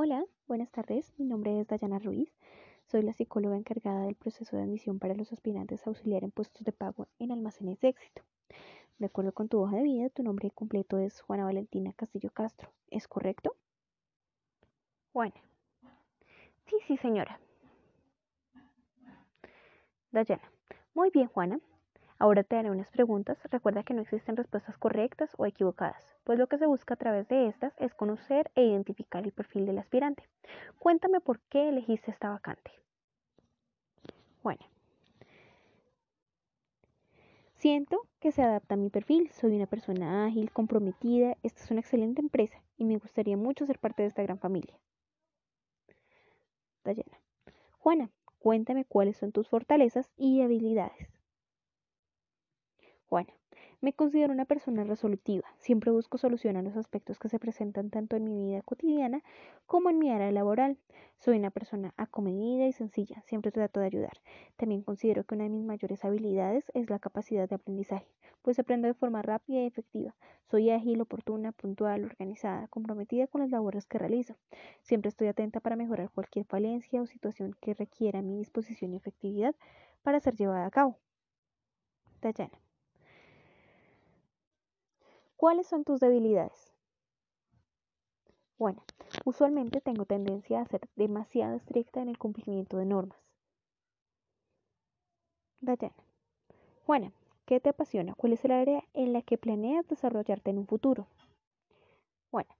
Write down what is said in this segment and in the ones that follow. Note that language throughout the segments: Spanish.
Hola, buenas tardes. Mi nombre es Dayana Ruiz. Soy la psicóloga encargada del proceso de admisión para los aspirantes a auxiliar en puestos de pago en almacenes de éxito. De acuerdo con tu hoja de vida, tu nombre completo es Juana Valentina Castillo Castro. ¿Es correcto? Juana. Sí, sí, señora. Dayana. Muy bien, Juana. Ahora te haré unas preguntas. Recuerda que no existen respuestas correctas o equivocadas, pues lo que se busca a través de estas es conocer e identificar el perfil del aspirante. Cuéntame por qué elegiste esta vacante. Bueno. Siento que se adapta a mi perfil. Soy una persona ágil, comprometida. Esta es una excelente empresa y me gustaría mucho ser parte de esta gran familia. Dayana. Juana, cuéntame cuáles son tus fortalezas y habilidades. Juana. Me considero una persona resolutiva. Siempre busco solucionar los aspectos que se presentan tanto en mi vida cotidiana como en mi área laboral. Soy una persona acomedida y sencilla. Siempre trato de ayudar. También considero que una de mis mayores habilidades es la capacidad de aprendizaje, pues aprendo de forma rápida y efectiva. Soy ágil, oportuna, puntual, organizada, comprometida con las labores que realizo. Siempre estoy atenta para mejorar cualquier falencia o situación que requiera mi disposición y efectividad para ser llevada a cabo. Dayana. ¿Cuáles son tus debilidades? Bueno, usualmente tengo tendencia a ser demasiado estricta en el cumplimiento de normas. Dayana. Juana, ¿qué te apasiona? ¿Cuál es el área en la que planeas desarrollarte en un futuro? Bueno,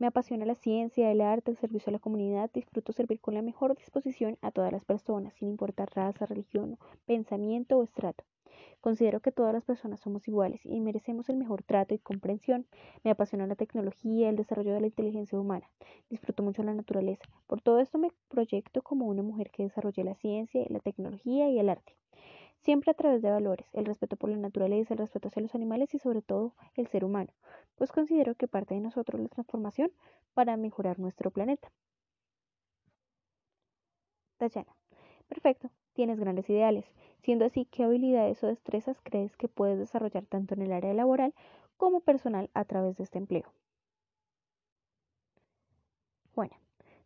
me apasiona la ciencia, el arte, el servicio a la comunidad. Disfruto servir con la mejor disposición a todas las personas, sin importar raza, religión, pensamiento o estrato. Considero que todas las personas somos iguales y merecemos el mejor trato y comprensión. Me apasiona la tecnología, el desarrollo de la inteligencia humana. Disfruto mucho la naturaleza. Por todo esto me proyecto como una mujer que desarrolla la ciencia, la tecnología y el arte. Siempre a través de valores, el respeto por la naturaleza, el respeto hacia los animales y sobre todo el ser humano, pues considero que parte de nosotros la transformación para mejorar nuestro planeta. Dayana. Perfecto, tienes grandes ideales. Siendo así, ¿qué habilidades o destrezas crees que puedes desarrollar tanto en el área laboral como personal a través de este empleo? Bueno,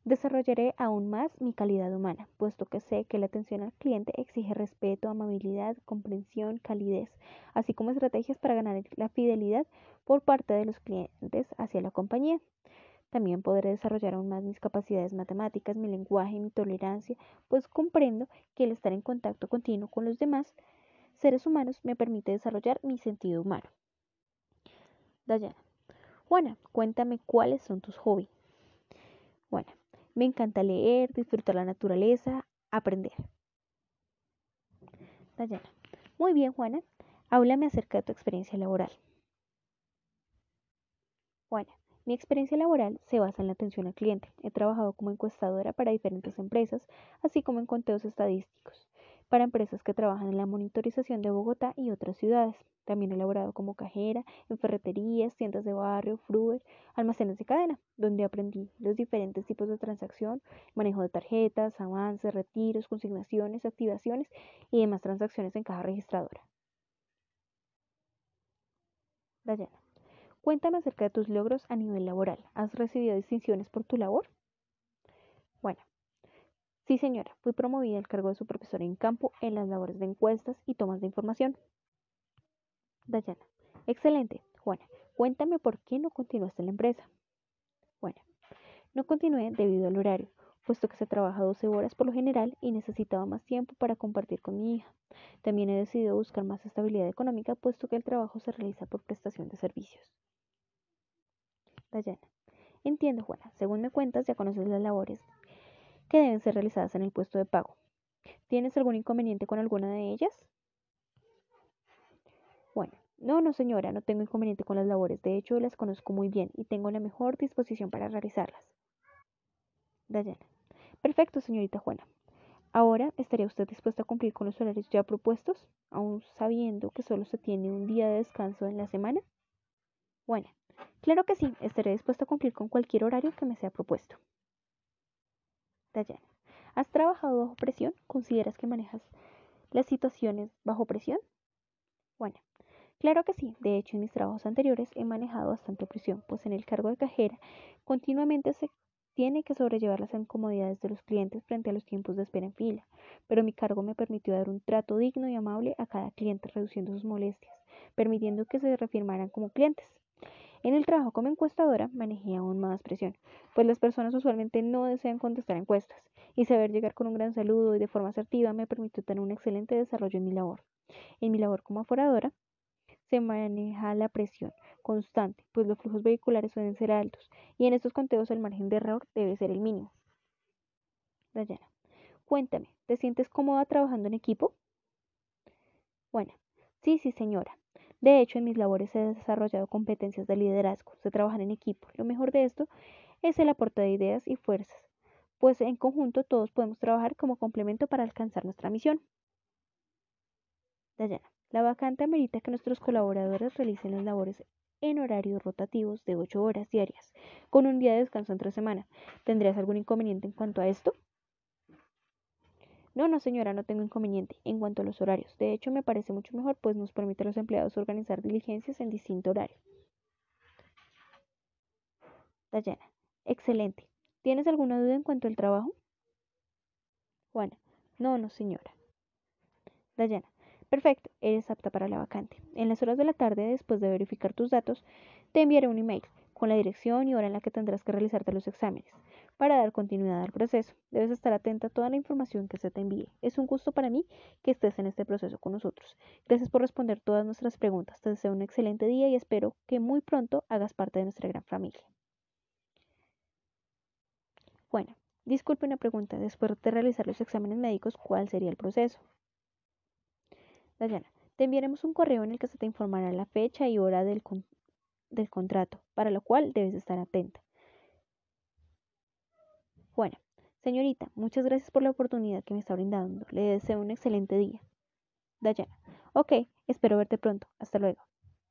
desarrollaré aún más mi calidad humana, puesto que sé que la atención al cliente exige respeto, amabilidad, comprensión, calidez, así como estrategias para ganar la fidelidad por parte de los clientes hacia la compañía. También podré desarrollar aún más mis capacidades matemáticas, mi lenguaje, mi tolerancia, pues comprendo que el estar en contacto continuo con los demás seres humanos me permite desarrollar mi sentido humano. Dayana. Juana, cuéntame cuáles son tus hobbies. Bueno, me encanta leer, disfrutar la naturaleza, aprender. Dayana. Muy bien, Juana. Háblame acerca de tu experiencia laboral. Juana. Mi experiencia laboral se basa en la atención al cliente. He trabajado como encuestadora para diferentes empresas, así como en conteos estadísticos, para empresas que trabajan en la monitorización de Bogotá y otras ciudades. También he laborado como cajera en ferreterías, tiendas de barrio, fruer, almacenes de cadena, donde aprendí los diferentes tipos de transacción, manejo de tarjetas, avances, retiros, consignaciones, activaciones y demás transacciones en caja registradora. Dayana. Cuéntame acerca de tus logros a nivel laboral. ¿Has recibido distinciones por tu labor? Bueno, sí señora, fui promovida al cargo de su profesora en campo en las labores de encuestas y tomas de información. Dayana, excelente. Juana, cuéntame por qué no continuaste en la empresa. Bueno, no continué debido al horario, puesto que se trabaja 12 horas por lo general y necesitaba más tiempo para compartir con mi hija. También he decidido buscar más estabilidad económica, puesto que el trabajo se realiza por prestación de servicios. Dayana. Entiendo, Juana. Según me cuentas, ya conoces las labores que deben ser realizadas en el puesto de pago. ¿Tienes algún inconveniente con alguna de ellas? Bueno, no, no señora, no tengo inconveniente con las labores. De hecho, las conozco muy bien y tengo la mejor disposición para realizarlas. Dayana. Perfecto, señorita Juana. Ahora, ¿estaría usted dispuesta a cumplir con los horarios ya propuestos, aún sabiendo que solo se tiene un día de descanso en la semana? Bueno, Claro que sí, estaré dispuesto a cumplir con cualquier horario que me sea propuesto. Dayana, ¿has trabajado bajo presión? ¿Consideras que manejas las situaciones bajo presión? Bueno, claro que sí. De hecho, en mis trabajos anteriores he manejado bastante presión, pues en el cargo de cajera continuamente se tiene que sobrellevar las incomodidades de los clientes frente a los tiempos de espera en fila, pero mi cargo me permitió dar un trato digno y amable a cada cliente, reduciendo sus molestias, permitiendo que se refirmaran como clientes. En el trabajo como encuestadora manejé aún más presión, pues las personas usualmente no desean contestar encuestas, y saber llegar con un gran saludo y de forma asertiva me permitió tener un excelente desarrollo en mi labor. En mi labor como aforadora se maneja la presión constante, pues los flujos vehiculares suelen ser altos, y en estos conteos el margen de error debe ser el mínimo. Dayana, cuéntame, ¿te sientes cómoda trabajando en equipo? Bueno, sí, sí, señora. De hecho, en mis labores he desarrollado competencias de liderazgo, de trabajar en equipo. Lo mejor de esto es el aporte de ideas y fuerzas, pues en conjunto todos podemos trabajar como complemento para alcanzar nuestra misión. Dayana, la vacante amerita que nuestros colaboradores realicen las labores en horarios rotativos de 8 horas diarias, con un día de descanso entre semana. ¿Tendrías algún inconveniente en cuanto a esto? No, no señora, no tengo inconveniente en cuanto a los horarios. De hecho, me parece mucho mejor, pues nos permite a los empleados organizar diligencias en distinto horario. Dayana, excelente. ¿Tienes alguna duda en cuanto al trabajo? Juana, no, no señora. Dayana, perfecto, eres apta para la vacante. En las horas de la tarde, después de verificar tus datos, te enviaré un email con la dirección y hora en la que tendrás que realizarte los exámenes. Para dar continuidad al proceso, debes estar atenta a toda la información que se te envíe. Es un gusto para mí que estés en este proceso con nosotros. Gracias por responder todas nuestras preguntas. Te deseo un excelente día y espero que muy pronto hagas parte de nuestra gran familia. Bueno, disculpe una pregunta. Después de realizar los exámenes médicos, ¿cuál sería el proceso? Dayana, te enviaremos un correo en el que se te informará la fecha y hora del, del contrato, para lo cual debes estar atenta. Bueno, señorita, muchas gracias por la oportunidad que me está brindando. Le deseo un excelente día. Dayana. Ok, espero verte pronto. Hasta luego.